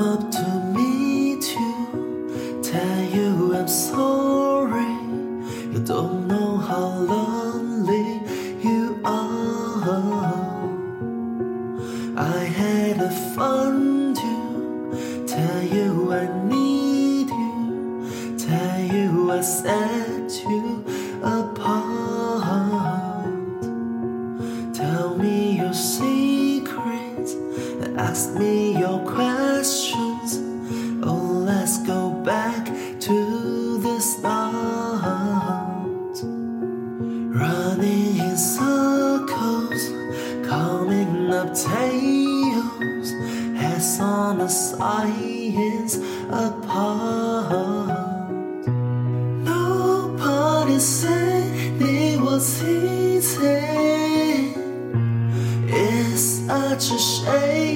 up to meet you, tell you I'm sorry. You don't know how lonely you are. I had a find to tell you I need you, tell you I said you. Your questions. Oh, let's go back to the start. Running in circles, coming up tails, heads on the science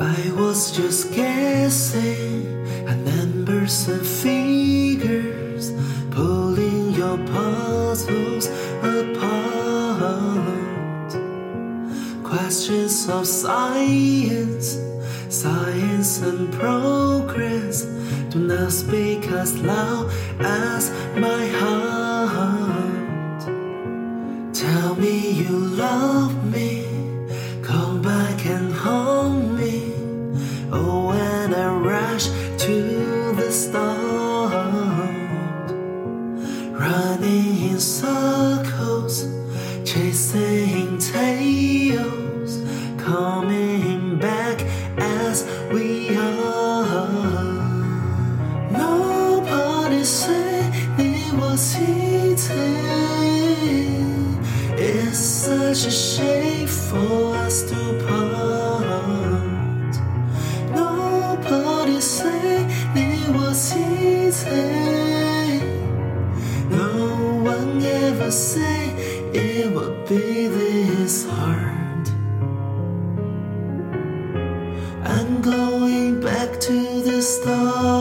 I was just guessing at numbers and figures, pulling your puzzles apart. Questions of science, science and progress do not speak as loud as my heart. Tell me you love chasing tails, coming back as we are. Nobody said it was easy. It's such a shame for us to part. Nobody said it was easy. No one ever said it would be this hard. I'm going back to the start.